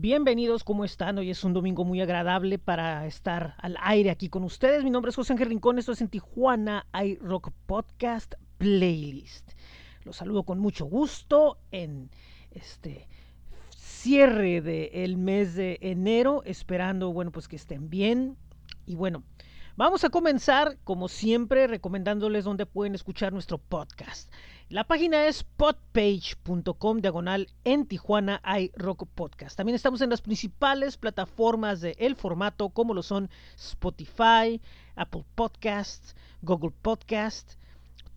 Bienvenidos, ¿cómo están? Hoy es un domingo muy agradable para estar al aire aquí con ustedes. Mi nombre es José Ángel Rincón, esto es en Tijuana iRock Podcast Playlist. Los saludo con mucho gusto en este cierre del mes de enero, esperando, bueno, pues que estén bien. Y bueno, vamos a comenzar, como siempre, recomendándoles dónde pueden escuchar nuestro podcast. La página es podpage.com diagonal en Tijuana hay rock podcast. También estamos en las principales plataformas de el formato como lo son Spotify, Apple Podcasts, Google Podcast,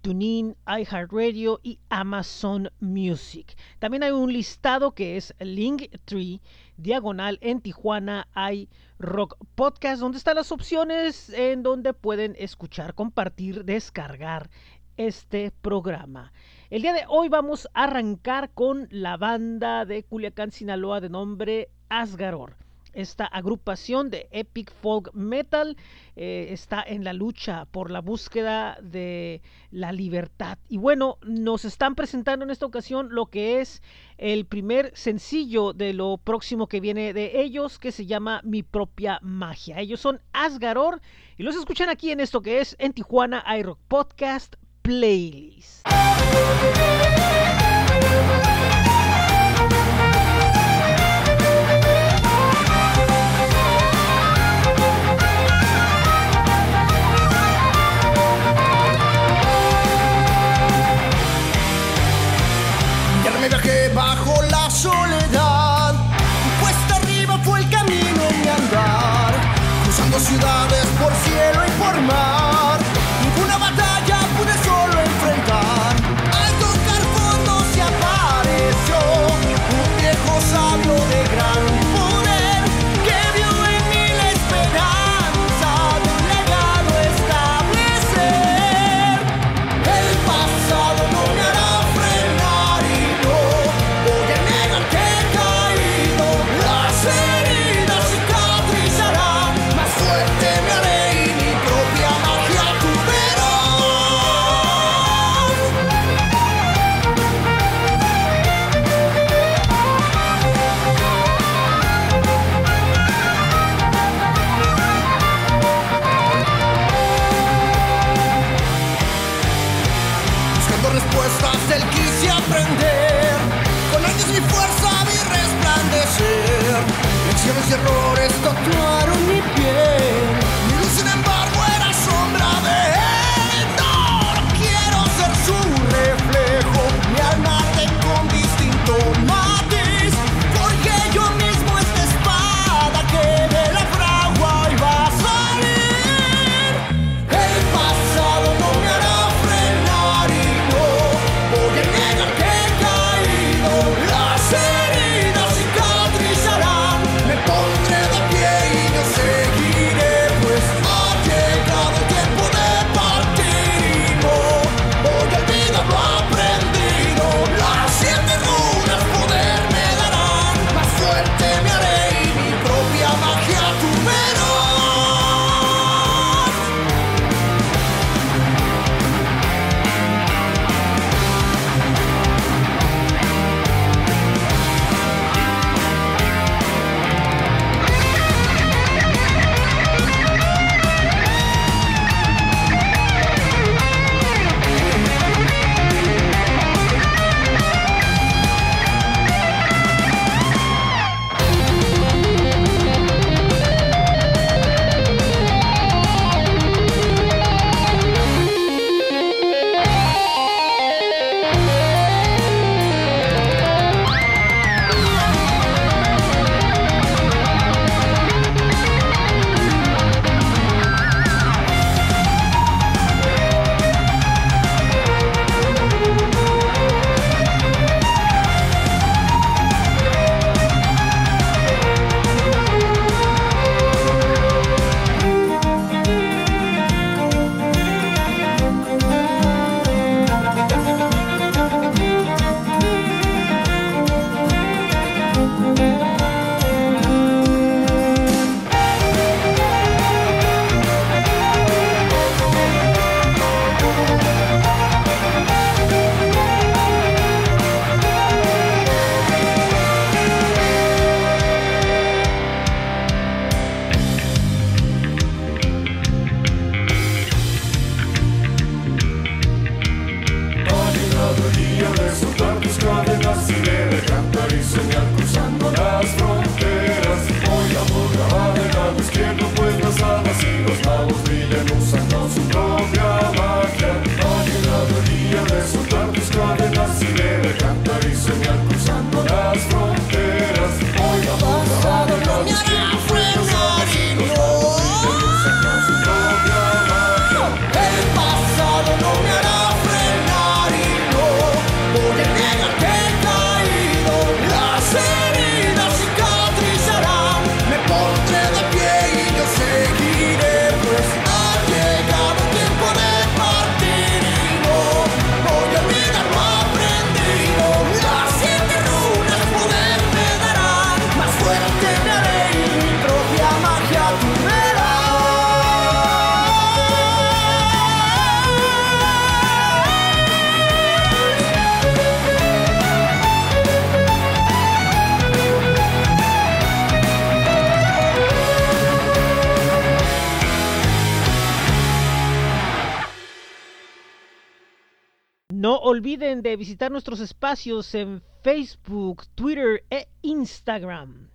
TuneIn, iHeartRadio y Amazon Music. También hay un listado que es Linktree diagonal en Tijuana hay rock podcast donde están las opciones en donde pueden escuchar, compartir, descargar este programa. El día de hoy vamos a arrancar con la banda de Culiacán, Sinaloa de nombre Asgaror. Esta agrupación de epic folk metal eh, está en la lucha por la búsqueda de la libertad. Y bueno, nos están presentando en esta ocasión lo que es el primer sencillo de lo próximo que viene de ellos, que se llama Mi propia magia. Ellos son Asgaror y los escuchan aquí en esto que es en Tijuana iRock Podcast playlist. Visitar nuestros espacios en Facebook, Twitter e Instagram.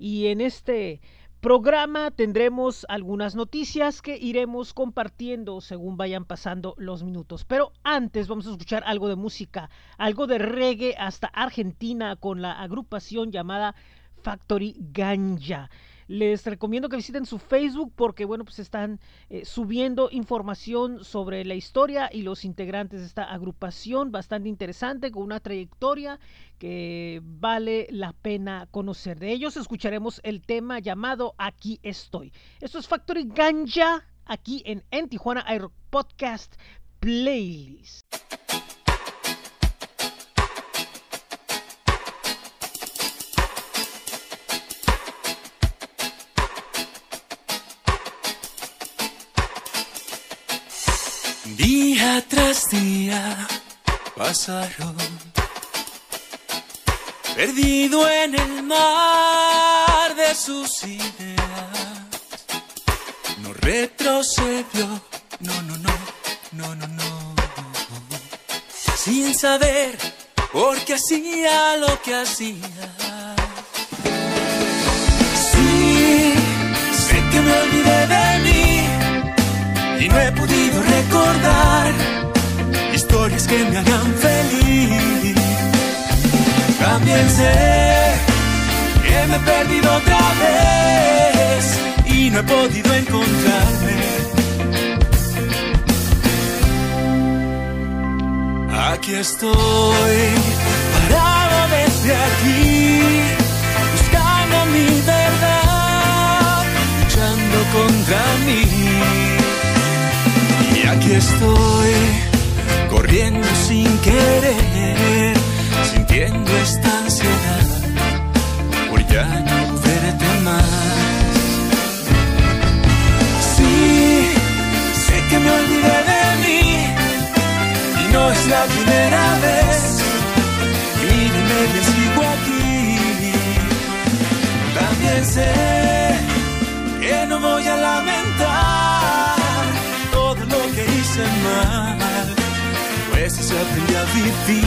Y en este programa tendremos algunas noticias que iremos compartiendo según vayan pasando los minutos. Pero antes vamos a escuchar algo de música, algo de reggae hasta Argentina con la agrupación llamada Factory Ganja. Les recomiendo que visiten su Facebook porque, bueno, pues están eh, subiendo información sobre la historia y los integrantes de esta agrupación bastante interesante, con una trayectoria que vale la pena conocer. De ellos escucharemos el tema llamado Aquí estoy. Esto es Factory Ganja aquí en, en Tijuana Air Podcast Playlist. Día tras día pasaron, perdido en el mar de sus ideas. No retrocedió, no, no, no, no, no, no. Sin saber por qué hacía lo que hacía. Sí, sé que me olvidé de mí y no he podido recordar historias que me hagan feliz. También sé que me he perdido otra vez y no he podido encontrarme. Aquí estoy, parado desde aquí, buscando mi verdad, luchando contra mí. Aquí estoy, corriendo sin querer, sintiendo esta ansiedad por ya no verte más. Sí, sé que me olvidé de mí y no es la primera vez. Míreme bien, sigo aquí. También sé que no voy a lamentar que hice mal, pues se aprendí a vivir.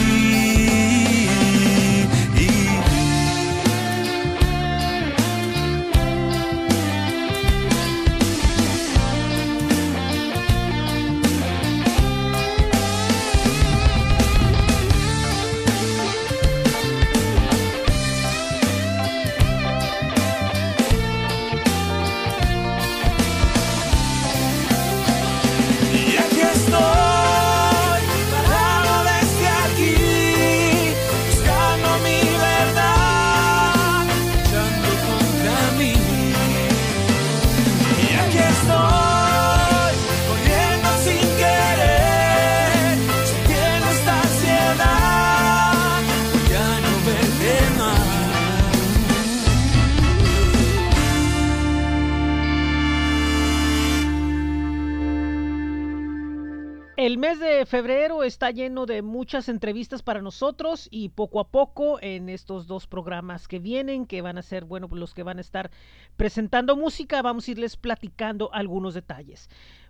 Febrero está lleno de muchas entrevistas para nosotros y poco a poco en estos dos programas que vienen, que van a ser, bueno, pues los que van a estar presentando música, vamos a irles platicando algunos detalles.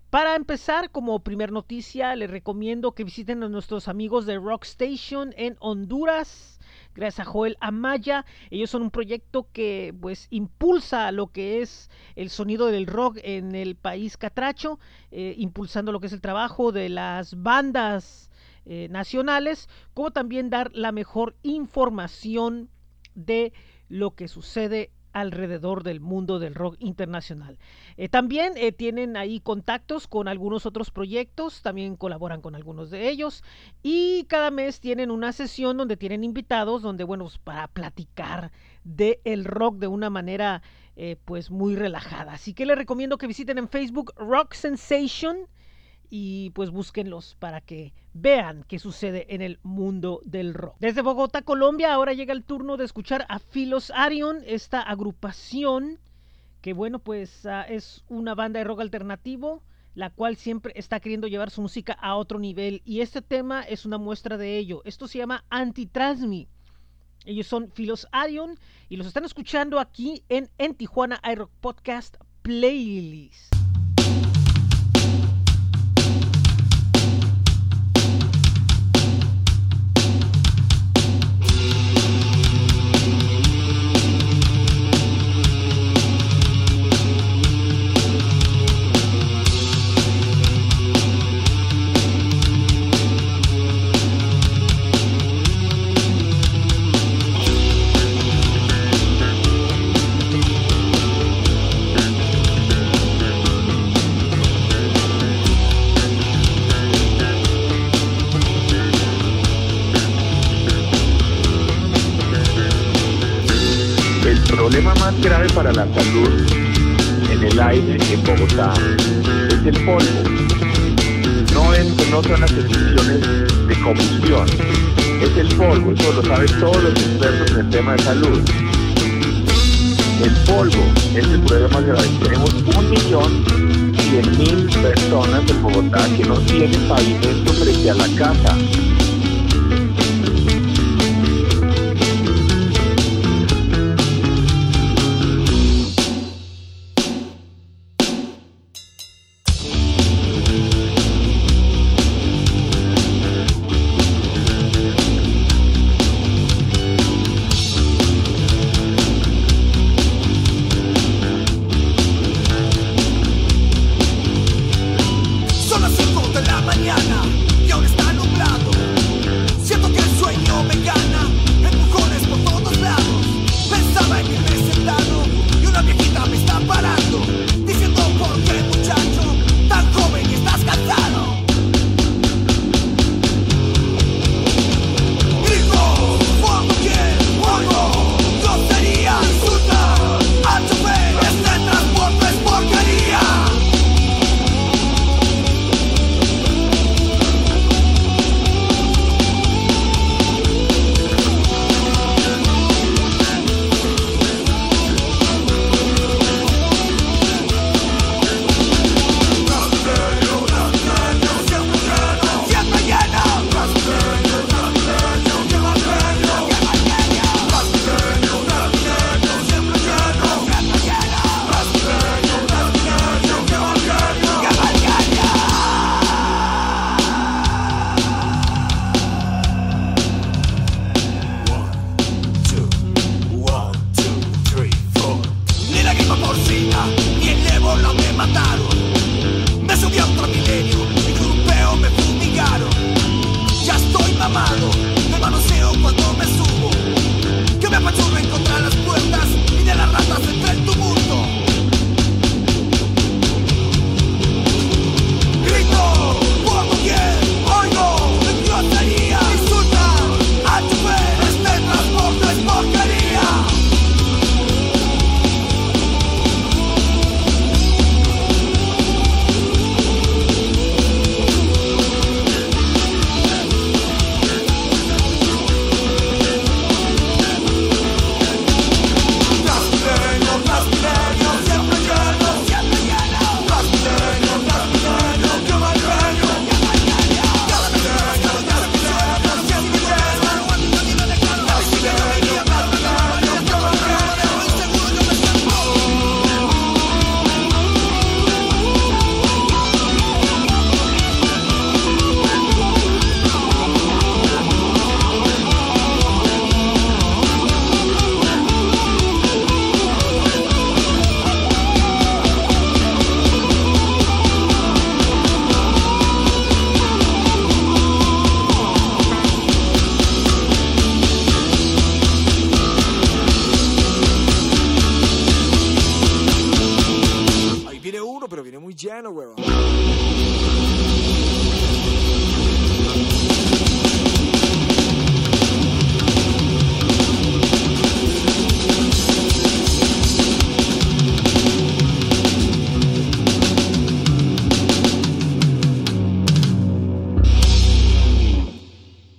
Para empezar, como primer noticia, les recomiendo que visiten a nuestros amigos de Rock Station en Honduras. Gracias a Joel Amaya. Ellos son un proyecto que pues impulsa lo que es el sonido del rock en el país catracho, eh, impulsando lo que es el trabajo de las bandas eh, nacionales, como también dar la mejor información de lo que sucede alrededor del mundo del rock internacional. Eh, también eh, tienen ahí contactos con algunos otros proyectos, también colaboran con algunos de ellos y cada mes tienen una sesión donde tienen invitados, donde bueno, pues, para platicar de el rock de una manera eh, pues muy relajada. Así que les recomiendo que visiten en Facebook Rock Sensation y pues búsquenlos para que vean qué sucede en el mundo del rock. Desde Bogotá, Colombia, ahora llega el turno de escuchar a Philos Arion, esta agrupación que bueno, pues uh, es una banda de rock alternativo, la cual siempre está queriendo llevar su música a otro nivel y este tema es una muestra de ello. Esto se llama Antitrasmi. Ellos son Philos Arion y los están escuchando aquí en, en Tijuana iRock Podcast Playlist.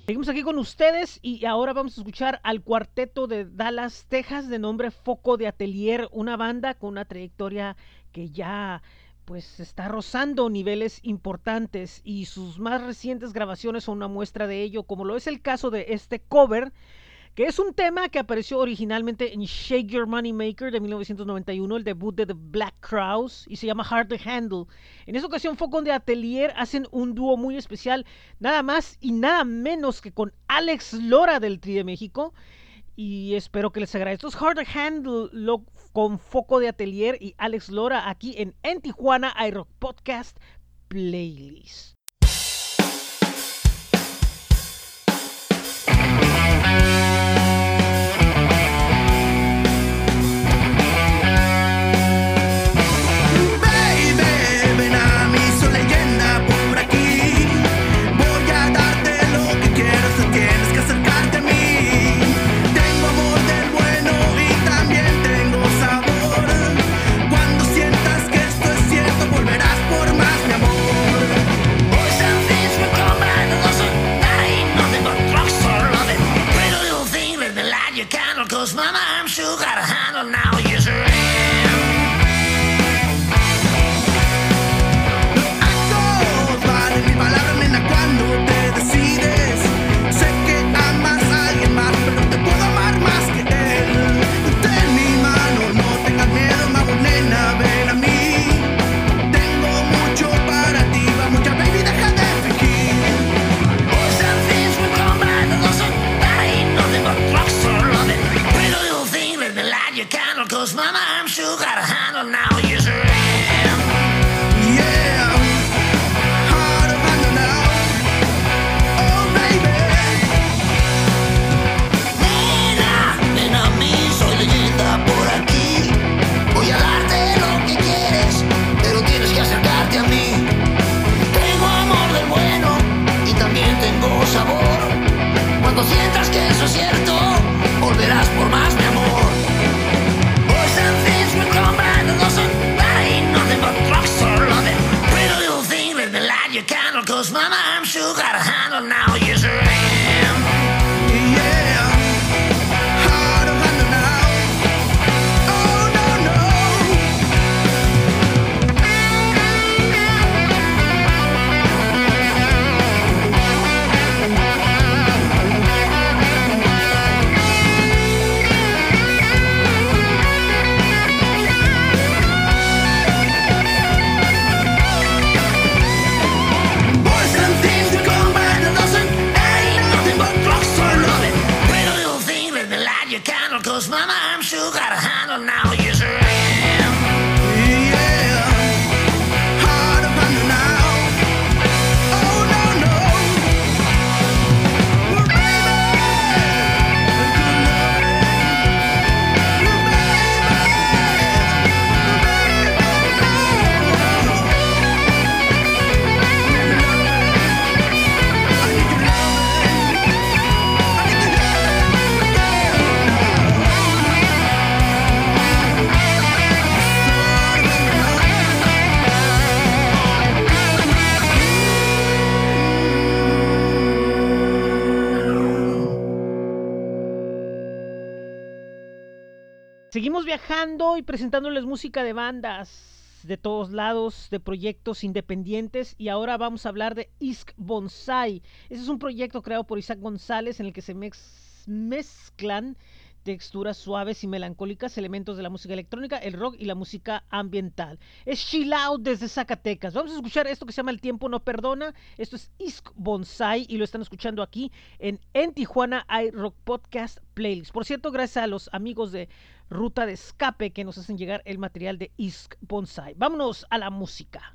Seguimos aquí con ustedes y ahora vamos a escuchar al cuarteto de Dallas, Texas, de nombre Foco de Atelier, una banda con una trayectoria que ya pues está rozando niveles importantes y sus más recientes grabaciones son una muestra de ello, como lo es el caso de este cover que es un tema que apareció originalmente en Shake Your Money Maker de 1991, el debut de The Black Crowes, y se llama Hard to Handle. En esa ocasión Focon de Atelier hacen un dúo muy especial, nada más y nada menos que con Alex Lora del Tri de México, y espero que les agrade. Esto es Hard to Handle con Foco de Atelier y Alex Lora aquí en En Tijuana iRock Podcast Playlist. Presentándoles música de bandas de todos lados, de proyectos independientes y ahora vamos a hablar de Isk Bonsai. Ese es un proyecto creado por Isaac González en el que se mezclan texturas suaves y melancólicas, elementos de la música electrónica, el rock y la música ambiental. Es Chill Out desde Zacatecas. Vamos a escuchar esto que se llama El tiempo no perdona. Esto es Isk Bonsai y lo están escuchando aquí en En Tijuana iRock Podcast Playlist. Por cierto, gracias a los amigos de Ruta de Escape que nos hacen llegar el material de Isk Bonsai. Vámonos a la música.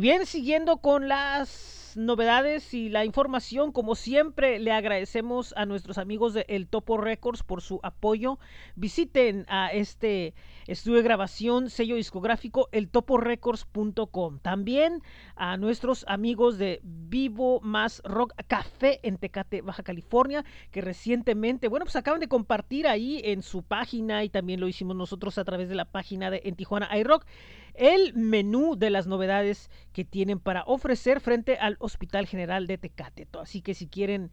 Bien, siguiendo con las novedades y la información, como siempre, le agradecemos a nuestros amigos de El Topo Records por su apoyo. Visiten a este estudio de grabación, sello discográfico, eltoporecords.com. También a nuestros amigos de Vivo Más Rock Café en Tecate, Baja California, que recientemente, bueno, pues acaban de compartir ahí en su página y también lo hicimos nosotros a través de la página de En Tijuana iRock el menú de las novedades que tienen para ofrecer frente al Hospital General de Tecate. Así que si quieren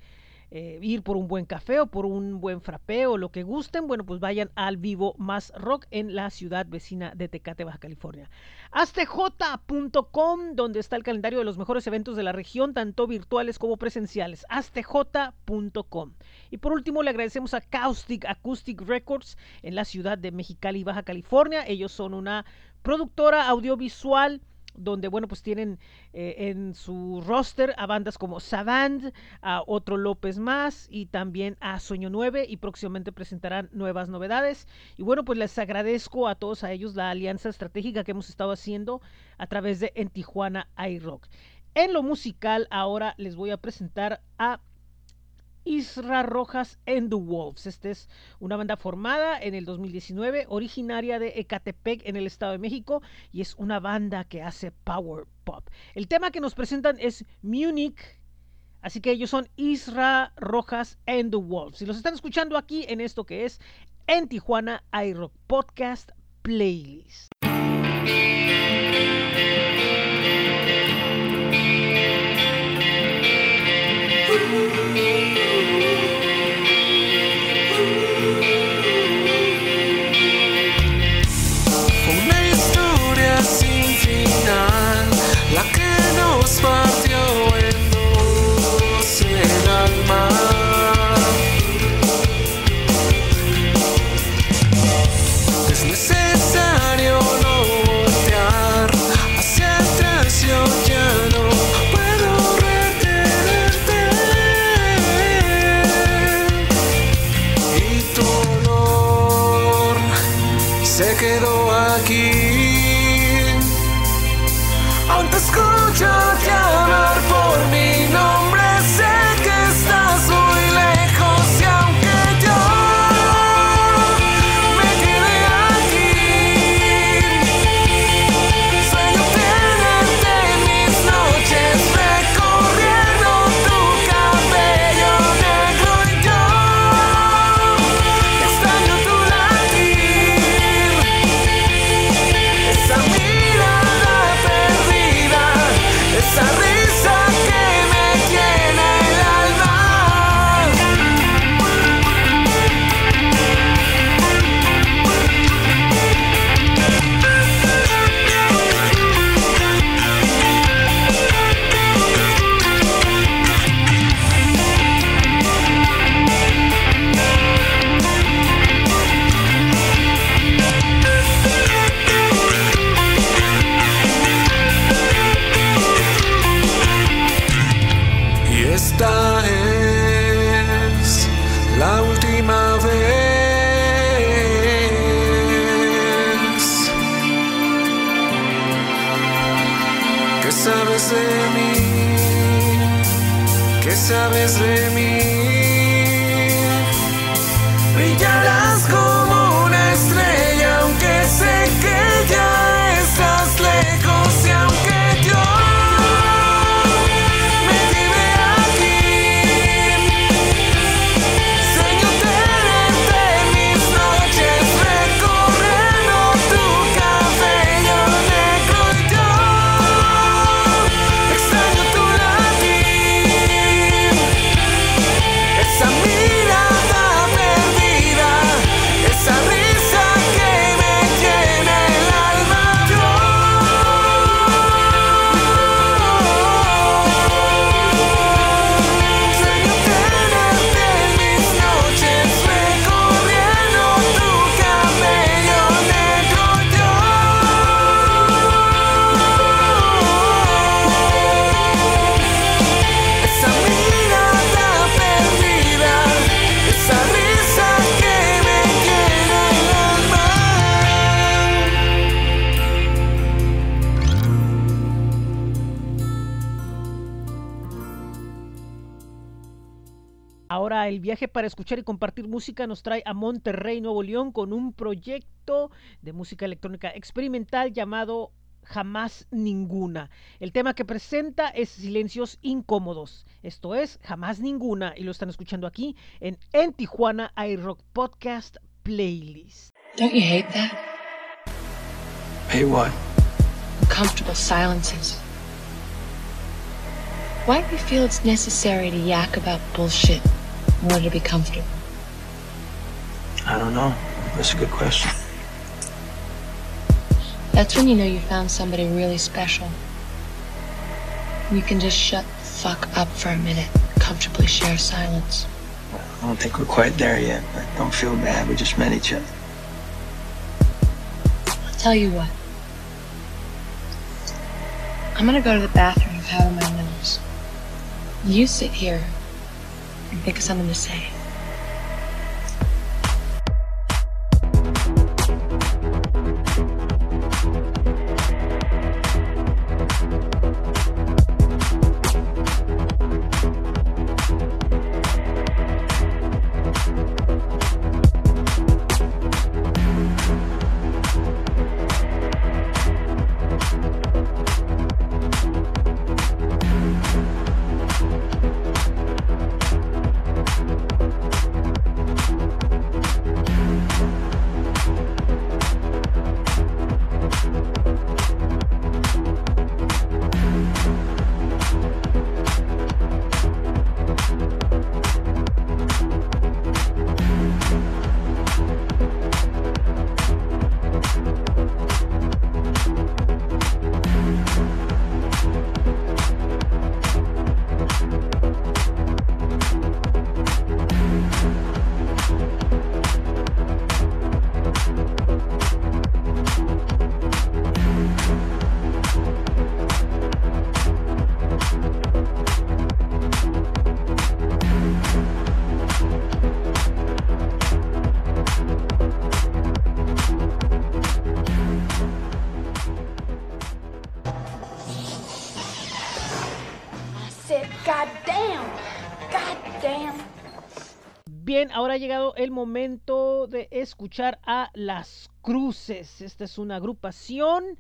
eh, ir por un buen café o por un buen frappé o lo que gusten, bueno, pues vayan al Vivo Más Rock en la ciudad vecina de Tecate, Baja California. Astj.com, donde está el calendario de los mejores eventos de la región, tanto virtuales como presenciales. Astj.com. Y por último, le agradecemos a Caustic Acoustic Records en la ciudad de Mexicali, Baja California. Ellos son una productora audiovisual donde, bueno, pues tienen eh, en su roster a bandas como Savant, a Otro López Más y también a Sueño 9 y próximamente presentarán nuevas novedades. Y bueno, pues les agradezco a todos a ellos la alianza estratégica que hemos estado haciendo a través de En Tijuana iRock. En lo musical, ahora les voy a presentar a Isra Rojas and the Wolves. Esta es una banda formada en el 2019, originaria de Ecatepec en el Estado de México y es una banda que hace power pop. El tema que nos presentan es Munich. Así que ellos son Isra Rojas and the Wolves. Y los están escuchando aquí en esto que es En Tijuana iRock Podcast Playlist. Para escuchar y compartir música nos trae a Monterrey, Nuevo León, con un proyecto de música electrónica experimental llamado Jamás Ninguna. El tema que presenta es Silencios Incómodos. Esto es Jamás Ninguna y lo están escuchando aquí en En Tijuana iRock Podcast Playlist. Don't you hate that? Hey, what? Uncomfortable silences. Why do you feel it's necessary to yak about bullshit in order to be comfortable? I don't know. That's a good question. That's when you know you found somebody really special. You can just shut the fuck up for a minute, comfortably share silence. I don't think we're quite there yet, but don't feel bad. We just met each other. I'll tell you what. I'm gonna go to the bathroom and powder my nose. You sit here think of something to say. El momento de escuchar a Las Cruces. Esta es una agrupación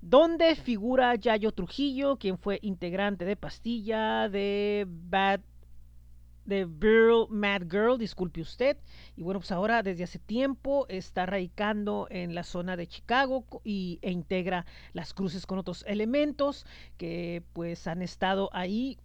donde figura Yayo Trujillo, quien fue integrante de Pastilla, de Bad de Girl, Mad Girl, disculpe usted. Y bueno, pues ahora desde hace tiempo está radicando en la zona de Chicago y, e integra las cruces con otros elementos que pues han estado ahí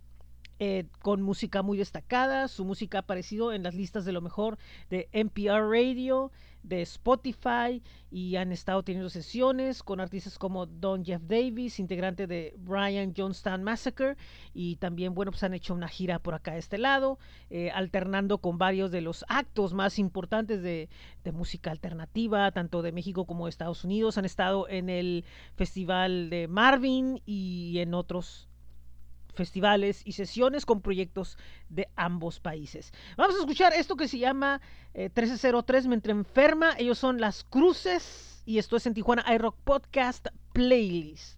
eh, con música muy destacada. Su música ha aparecido en las listas de lo mejor de NPR Radio, de Spotify y han estado teniendo sesiones con artistas como Don Jeff Davis, integrante de Brian Johnstown Massacre y también, bueno, pues han hecho una gira por acá a este lado, eh, alternando con varios de los actos más importantes de, de música alternativa, tanto de México como de Estados Unidos. Han estado en el Festival de Marvin y en otros festivales y sesiones con proyectos de ambos países. Vamos a escuchar esto que se llama eh, 1303 Mientras Enferma. Ellos son Las Cruces y esto es en Tijuana iRock Podcast Playlist.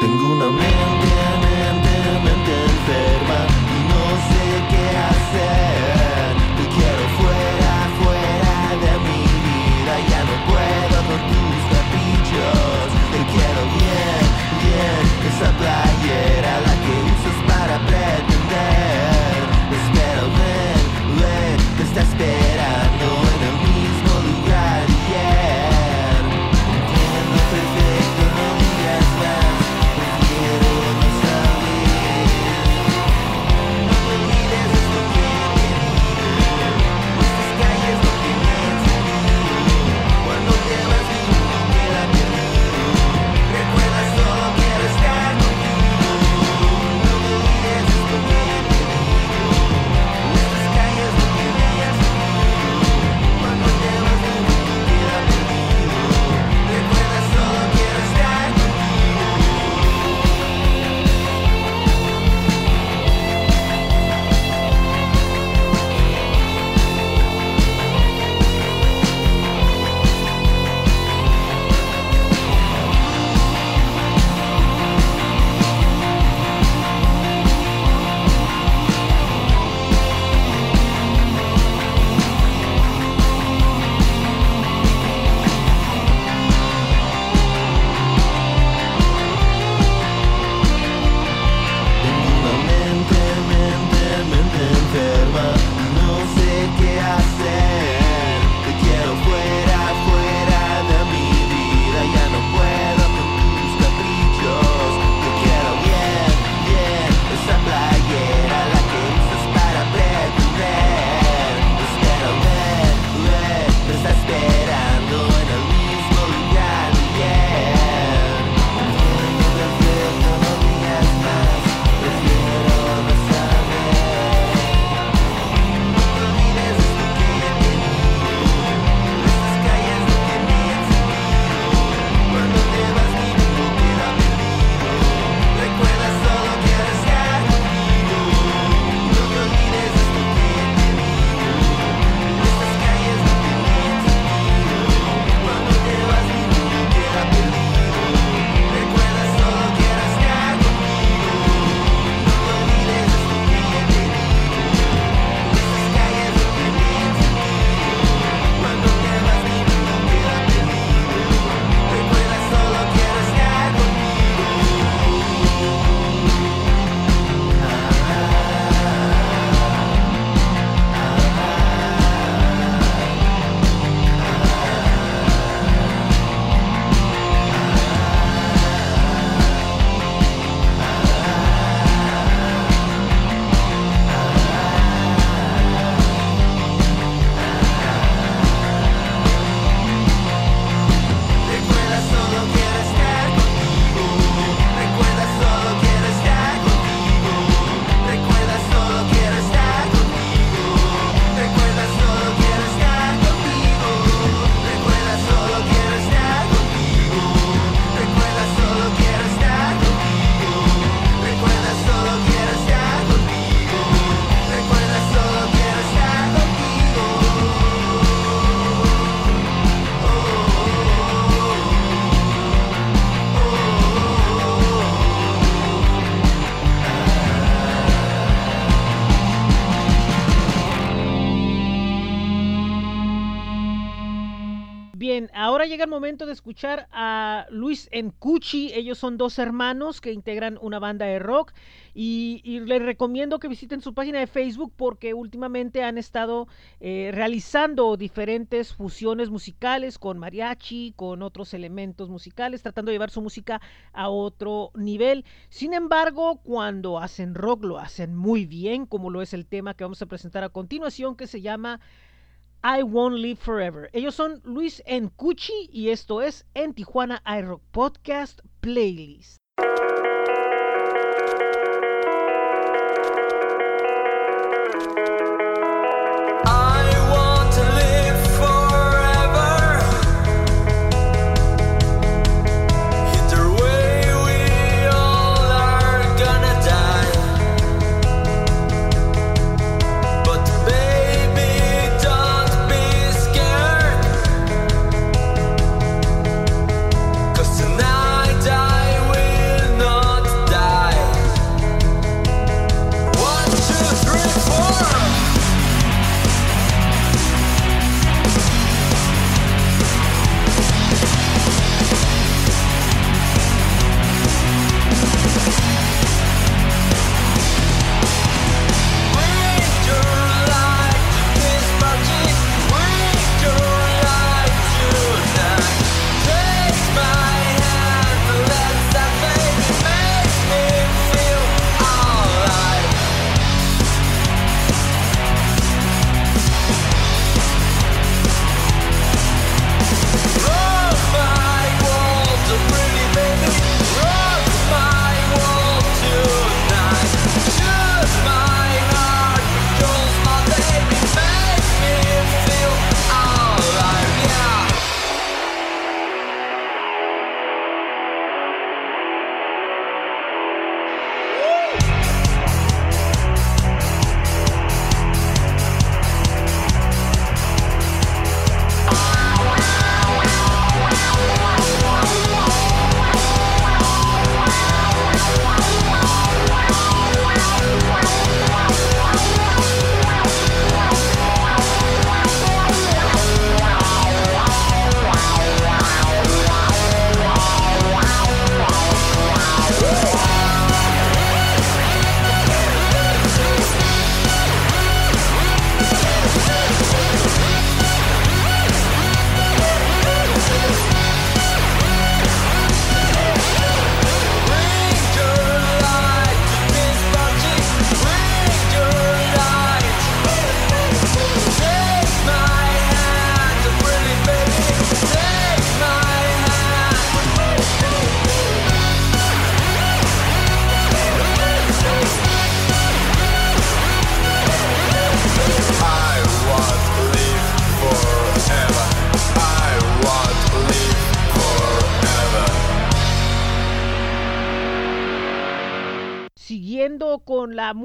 Tengo una mente, mente, mente enferma y no sé qué hacer. Te quiero fuera, fuera de mi vida. Ya no puedo con tus caprichos. Te quiero bien, bien. Esa llega el momento de escuchar a Luis Encuchi. Ellos son dos hermanos que integran una banda de rock y, les recomiendo que visiten su página de Facebook porque últimamente han estado eh, realizando diferentes fusiones musicales con mariachi, con otros elementos musicales, tratando de llevar su música a otro nivel. Sin embargo, cuando hacen rock lo hacen muy bien, como lo es el tema que vamos a presentar a continuación que se llama I Won't Live Forever. Ellos son Luis Encuchi y esto es en Tijuana iRock Podcast Playlist.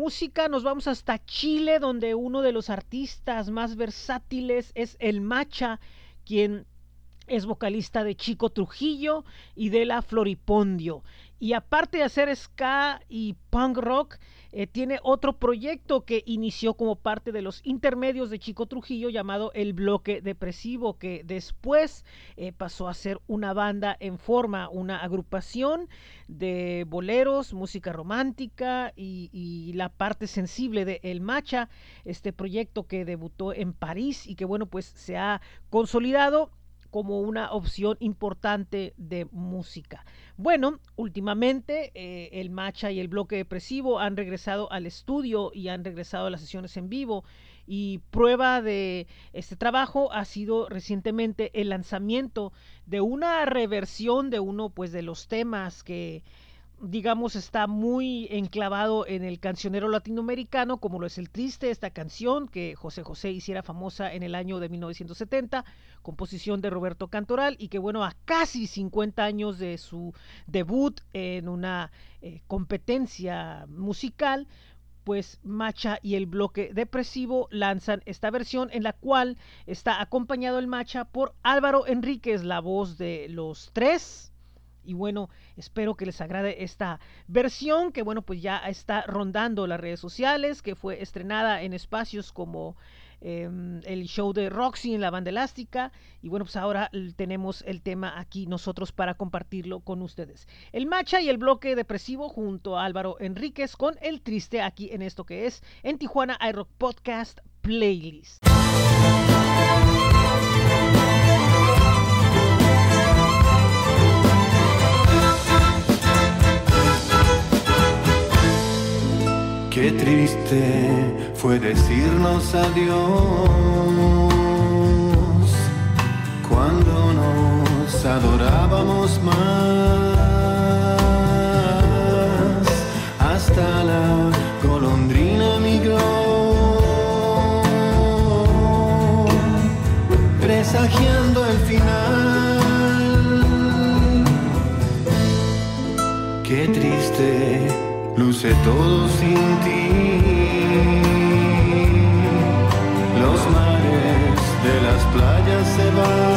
Música nos vamos hasta Chile, donde uno de los artistas más versátiles es el Macha, quien es vocalista de Chico Trujillo y de la Floripondio. Y aparte de hacer ska y punk rock, eh, tiene otro proyecto que inició como parte de los intermedios de Chico Trujillo llamado El Bloque Depresivo, que después eh, pasó a ser una banda en forma, una agrupación de boleros, música romántica y, y la parte sensible de El Macha, este proyecto que debutó en París y que bueno pues se ha consolidado como una opción importante de música. Bueno, últimamente eh, el Macha y el bloque depresivo han regresado al estudio y han regresado a las sesiones en vivo y prueba de este trabajo ha sido recientemente el lanzamiento de una reversión de uno pues de los temas que digamos, está muy enclavado en el cancionero latinoamericano, como lo es el triste, esta canción que José José hiciera famosa en el año de 1970, composición de Roberto Cantoral, y que bueno, a casi 50 años de su debut en una eh, competencia musical, pues Macha y el bloque depresivo lanzan esta versión en la cual está acompañado el Macha por Álvaro Enríquez, la voz de los tres, y bueno, espero que les agrade esta versión que bueno, pues ya está rondando las redes sociales, que fue estrenada en espacios como em, el show de Roxy en la banda elástica. Y bueno, pues ahora tenemos el tema aquí nosotros para compartirlo con ustedes. El Macha y el bloque depresivo junto a Álvaro Enríquez con el triste aquí en esto que es en Tijuana iRock Podcast Playlist. Qué triste fue decirnos adiós cuando nos adorábamos más. Hasta la golondrina migró, presagiando el final. Qué triste luce todo sin ti. Los mares de las playas se van,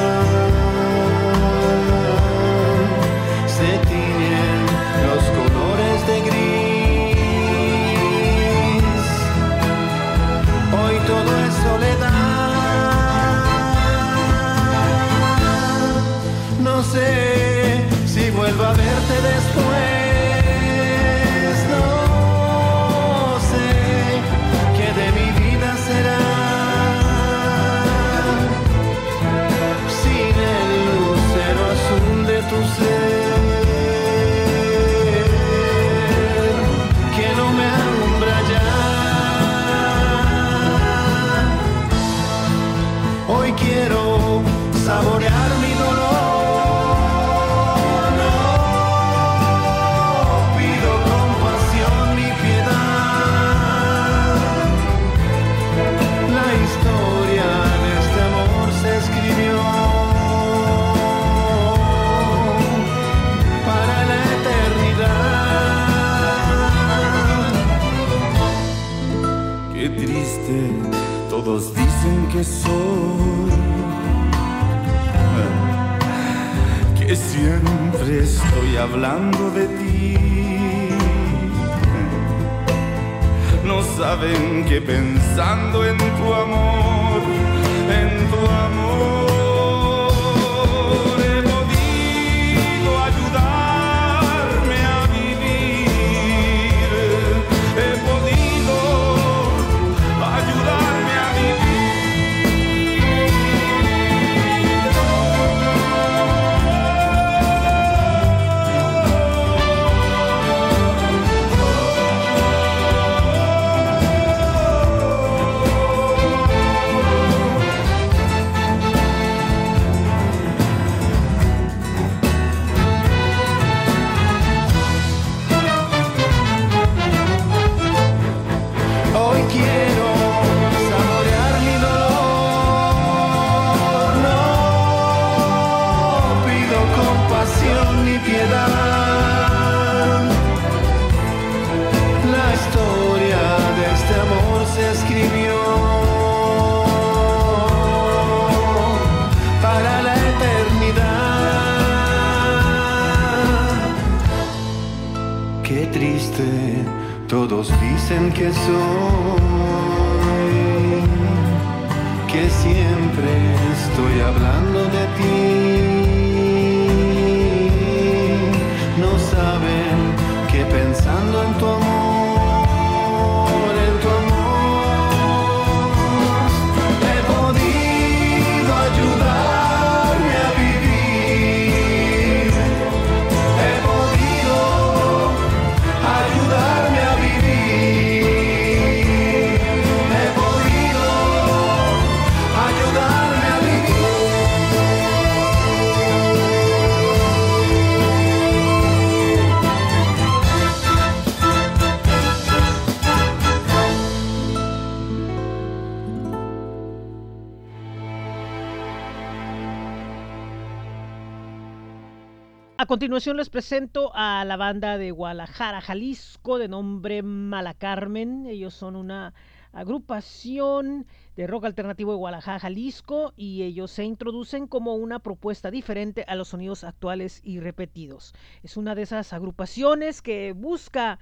continuación les presento a la banda de Guadalajara, Jalisco, de nombre Mala Carmen. Ellos son una agrupación de rock alternativo de Guadalajara, Jalisco, y ellos se introducen como una propuesta diferente a los sonidos actuales y repetidos. Es una de esas agrupaciones que busca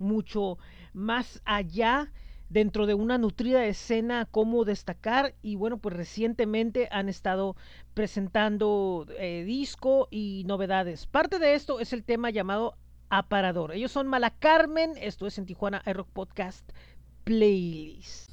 mucho más allá dentro de una nutrida escena cómo destacar y bueno, pues recientemente han estado presentando eh, disco y novedades. Parte de esto es el tema llamado Aparador. Ellos son Mala Carmen, esto es en Tijuana iRock Podcast Playlist.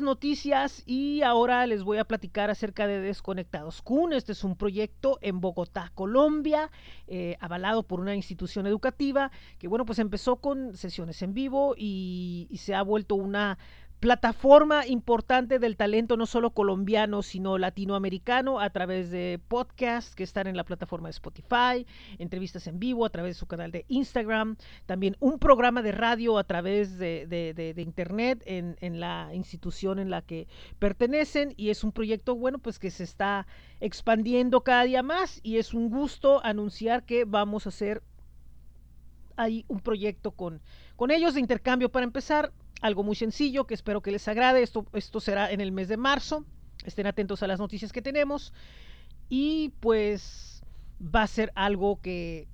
noticias y ahora les voy a platicar acerca de Desconectados CUN. Este es un proyecto en Bogotá, Colombia, eh, avalado por una institución educativa que, bueno, pues empezó con sesiones en vivo y se ha vuelto una plataforma importante del talento no solo colombiano, sino latinoamericano a través de podcasts que están en la plataforma de Spotify, entrevistas en vivo a través de su canal de Instagram, también un programa de radio a través de, internet en, en, la institución en la que pertenecen y es un proyecto, bueno, pues que se está expandiendo cada día más y es un gusto anunciar que vamos a hacer ahí un proyecto con, con ellos de intercambio. Para empezar algo muy sencillo que espero que les agrade. Esto, esto será en el mes de marzo. Estén atentos a las noticias que tenemos. Y pues va a ser algo que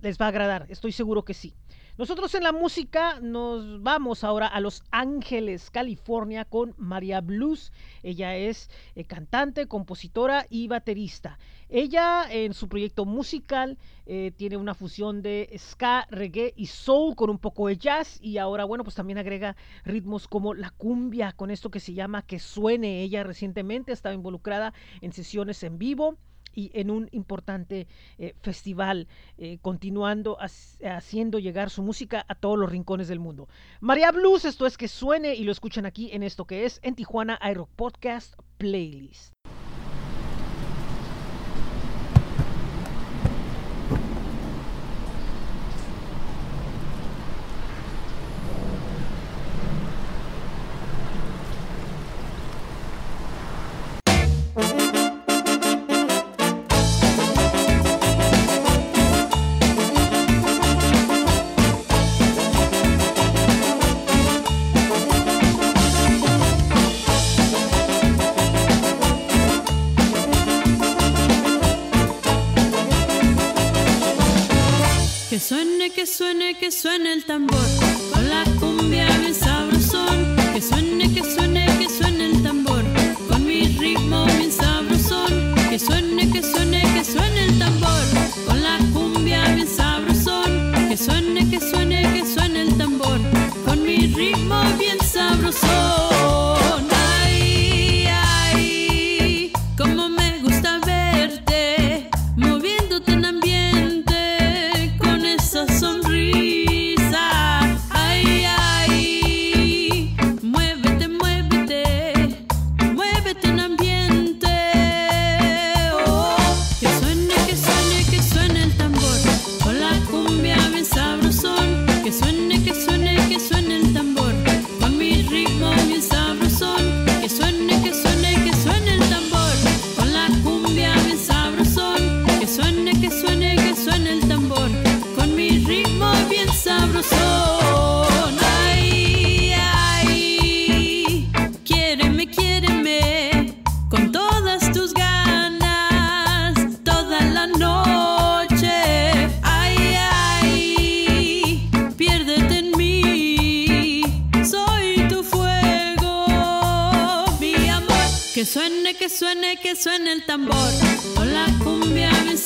les va a agradar. Estoy seguro que sí. Nosotros en la música nos vamos ahora a Los Ángeles, California, con María Blues. Ella es eh, cantante, compositora y baterista. Ella en su proyecto musical eh, tiene una fusión de ska, reggae y soul con un poco de jazz y ahora bueno pues también agrega ritmos como la cumbia con esto que se llama Que Suene. Ella recientemente estaba involucrada en sesiones en vivo y en un importante eh, festival, eh, continuando haciendo llegar su música a todos los rincones del mundo. María Blues, esto es que suene y lo escuchan aquí en esto que es en Tijuana iRock Podcast Playlist. Que suene, que suene el tambor. Suene, que suene, el tambor. Con la cumbia bien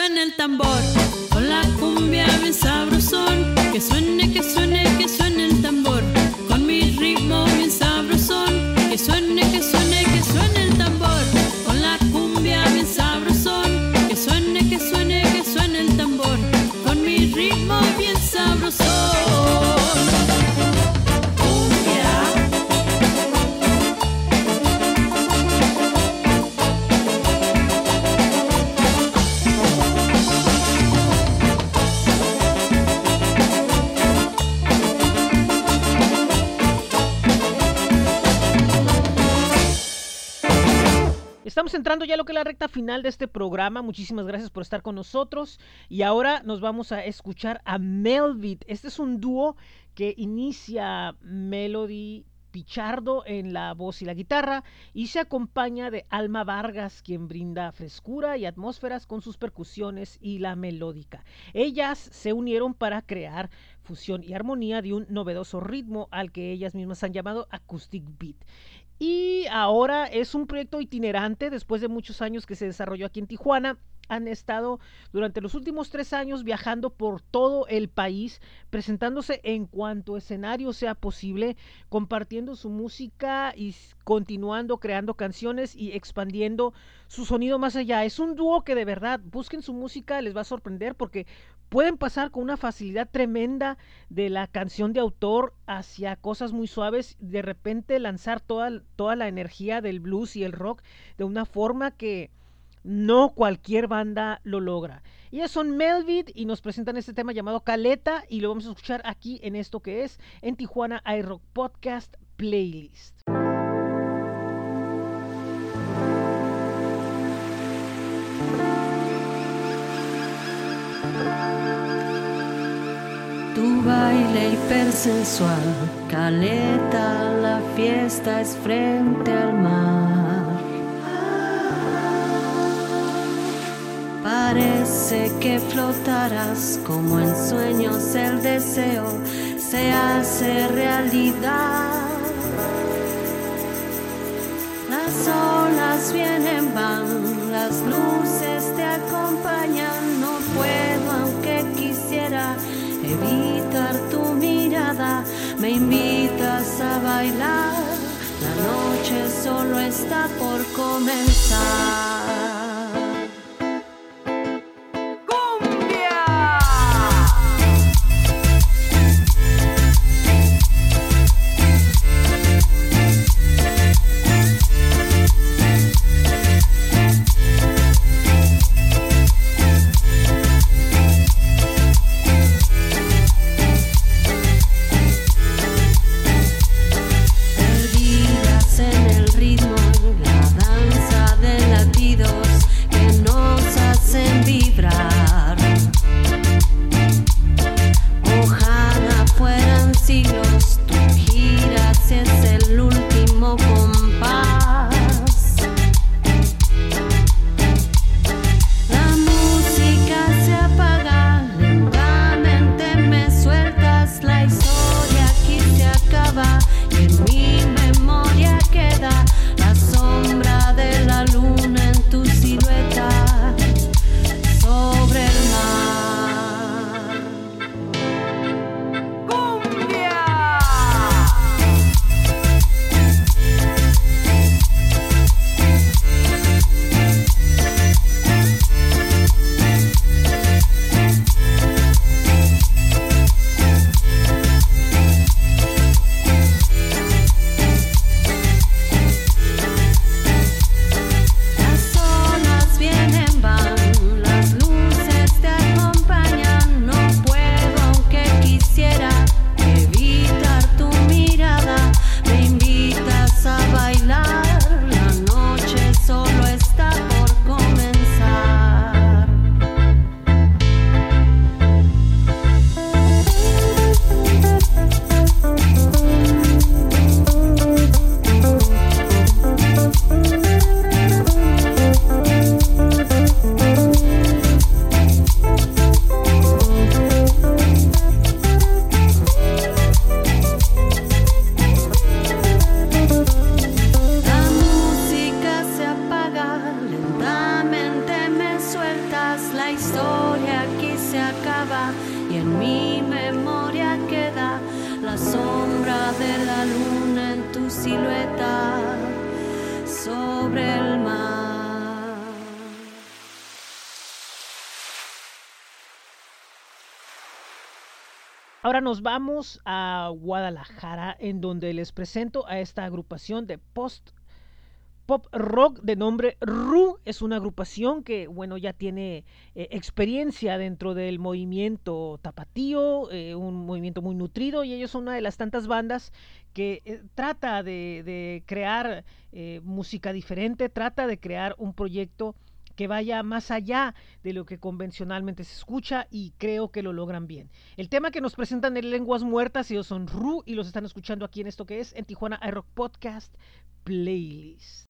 suene el tambor. Con la cumbia bien sabrosón. La recta final de este programa. Muchísimas gracias por estar con nosotros. Y ahora nos vamos a escuchar a Melvit. Este es un dúo que inicia Melody Pichardo en la voz y la guitarra y se acompaña de Alma Vargas, quien brinda frescura y atmósferas con sus percusiones y la melódica. Ellas se unieron para crear fusión y armonía de un novedoso ritmo al que ellas mismas han llamado Acoustic Beat. Y ahora es un proyecto itinerante después de muchos años que se desarrolló aquí en Tijuana han estado durante los últimos tres años viajando por todo el país, presentándose en cuanto escenario sea posible, compartiendo su música y continuando creando canciones y expandiendo su sonido más allá. Es un dúo que de verdad busquen su música, les va a sorprender porque pueden pasar con una facilidad tremenda de la canción de autor hacia cosas muy suaves, de repente lanzar toda, toda la energía del blues y el rock de una forma que no cualquier banda lo logra. Ellas son Melvid y nos presentan este tema llamado Caleta y lo vamos a escuchar aquí en esto que es en Tijuana iRock Podcast Playlist. Tu baile hipersensual, caleta, la fiesta es frente al mar. Parece que flotarás como en sueños el deseo se hace realidad. Las olas vienen, van, las luces te acompañan. No puedo, aunque quisiera evitar tu mirada. Me invitas a bailar. La noche solo está por comenzar. Nos vamos a Guadalajara, en donde les presento a esta agrupación de post pop rock de nombre Ru. Es una agrupación que, bueno, ya tiene eh, experiencia dentro del movimiento tapatío, eh, un movimiento muy nutrido, y ellos son una de las tantas bandas que eh, trata de, de crear música diferente, trata de crear un proyecto que vaya más allá de lo que convencionalmente se escucha y creo que lo logran bien. El tema que nos presentan en Lenguas Muertas, ellos son Ru y los están escuchando aquí en esto que es en Tijuana iRock Podcast Playlist.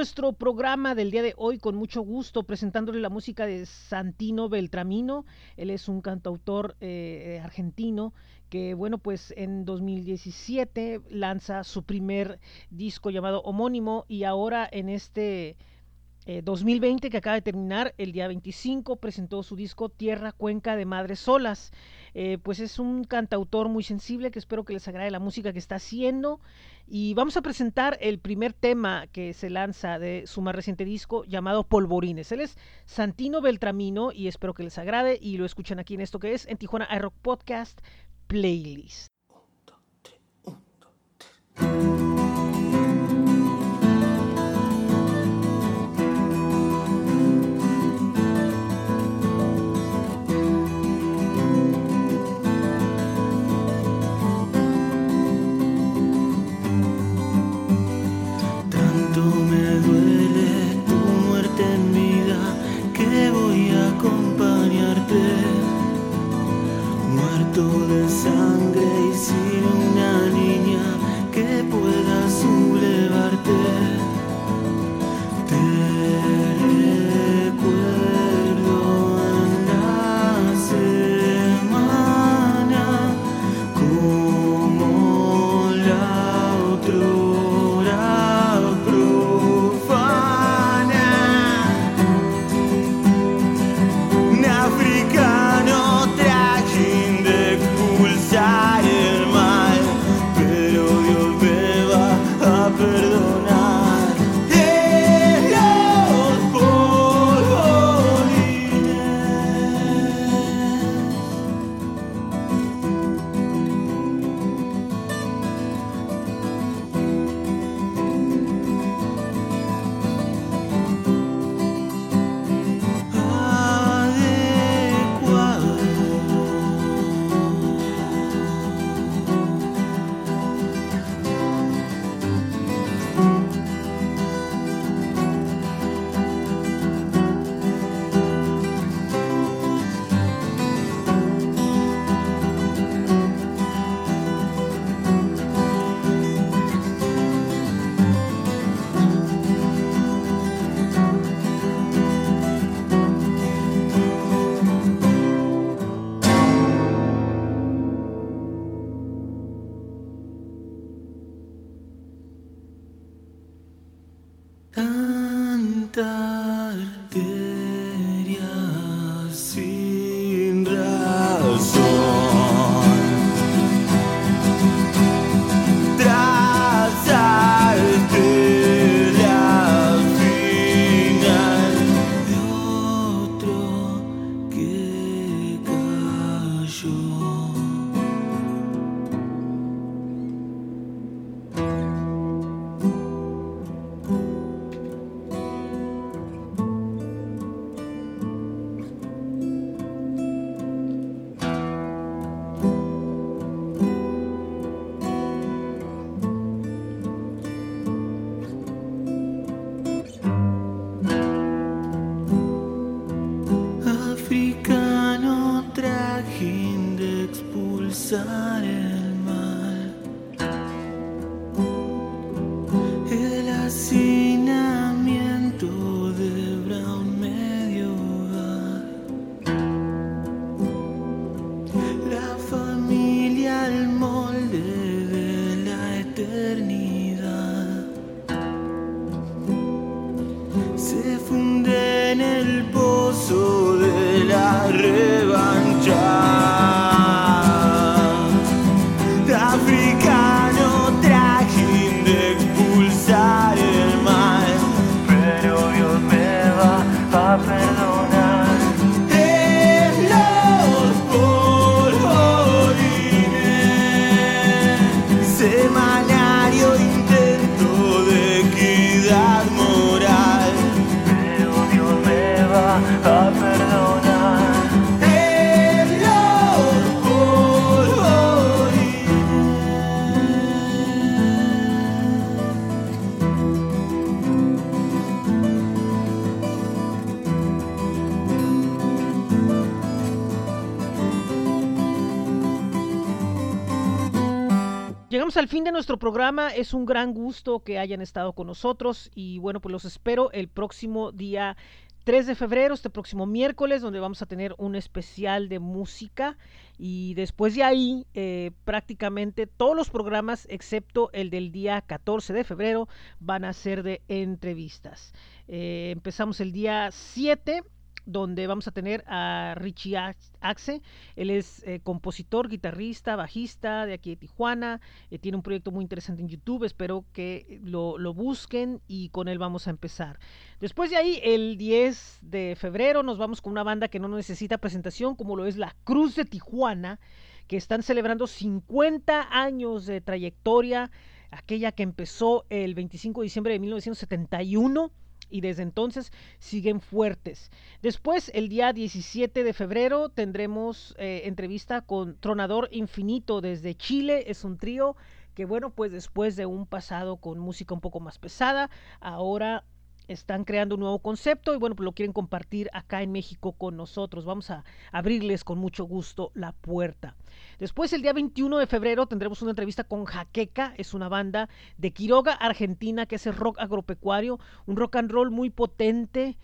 Nuestro programa del día de hoy con mucho gusto presentándole la música de Santino Beltramino. Él es un cantautor eh, argentino que, bueno, pues en 2017 lanza su primer disco llamado homónimo y ahora en este 2020 que acaba de terminar, el día 25 presentó su disco Tierra Cuenca de Madres Solas. Eh, pues es un cantautor muy sensible que espero que les agrade la música que está haciendo. Y vamos a presentar el primer tema que se lanza de su más reciente disco llamado Polvorines. Él es Santino Beltramino y espero que les agrade y lo escuchen aquí en esto que es en Tijuana iRock Podcast Playlist. Tanto sangre y sin una niña que pueda sumar. Fin de nuestro programa. Es un gran gusto que hayan estado con nosotros y bueno, pues los espero el próximo día 3 de febrero, este próximo miércoles, donde vamos a tener un especial de música y después de ahí eh, prácticamente todos los programas, excepto el del día 14 de febrero, van a ser de entrevistas. Eh, empezamos el día 7 donde vamos a tener a Richie Ax- Axe. Él es eh, compositor, guitarrista, bajista de aquí de Tijuana. eh, tiene un proyecto muy interesante en YouTube. Espero que lo, lo busquen y con él vamos a empezar. Después de ahí, el 10 de febrero, nos vamos con una banda que no necesita presentación, como lo es la Cruz de Tijuana, que están celebrando 50 años de trayectoria, aquella que empezó el 25 de diciembre de 1971 y desde entonces siguen fuertes. Después, el día 17 de febrero, tendremos eh, entrevista con Tronador Infinito desde Chile. Es un trío que, bueno, pues después de un pasado con música un poco más pesada, ahora están creando un nuevo concepto y bueno, pues lo quieren compartir acá en México con nosotros. Vamos a abrirles con mucho gusto la puerta. Después, el día 21 de febrero, tendremos una entrevista con Jaqueca, es una banda de Quiroga, Argentina, que hace rock agropecuario, un rock and roll muy potente,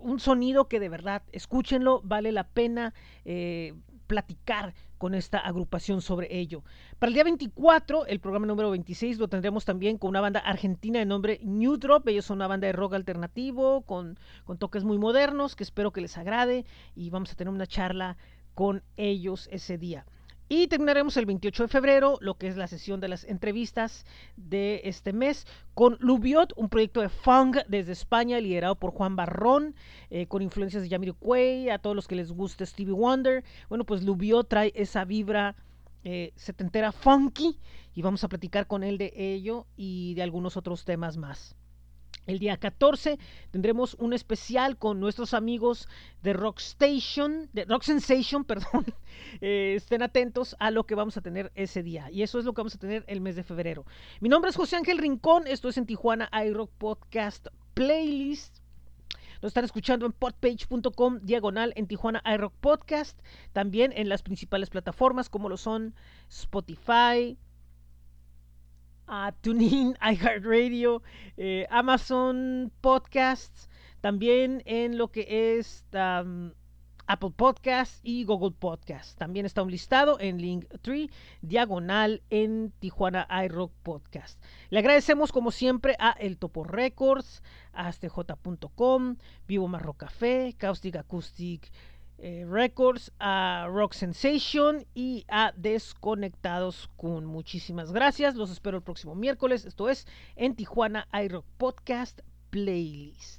un sonido que de verdad, escúchenlo, vale la pena eh, platicar con esta agrupación sobre ello. Para el día 24, el programa número 26, lo tendremos también con una banda argentina de nombre New Drop. Ellos son una banda de rock alternativo con, con toques muy modernos que espero que les agrade y vamos a tener una charla con ellos ese día. Y terminaremos el 28 de febrero, lo que es la sesión de las entrevistas de este mes, con Lubiot, un proyecto de funk desde España, liderado por Juan Barrón, eh, con influencias de Jamiroquai, a todos los que les guste Stevie Wonder. Bueno, pues Lubiot trae esa vibra eh, setentera funky y vamos a platicar con él de ello y de algunos otros temas más. El día 14 tendremos un especial con nuestros amigos de Rock Station, de Rock Sensation, perdón. Eh, estén atentos a lo que vamos a tener ese día. Y eso es lo que vamos a tener el mes de febrero. Mi nombre es José Ángel Rincón, esto es en Tijuana iRock Podcast Playlist. Nos están escuchando en podpage.com diagonal en Tijuana iRock Podcast. También en las principales plataformas como lo son Spotify, a TuneIn, iHeartRadio, eh, Amazon Podcasts, también en lo que es Apple Podcast y Google Podcast. También está un listado en Linktree, diagonal en Tijuana iRock Podcast. Le agradecemos como siempre a El Topo Records, a astj.com, Vivo Marro Café, Caustic Acoustic eh, Records, a Rock Sensation y a Desconectados con muchísimas gracias. Los espero el próximo miércoles. Esto es en Tijuana iRock Podcast Playlist.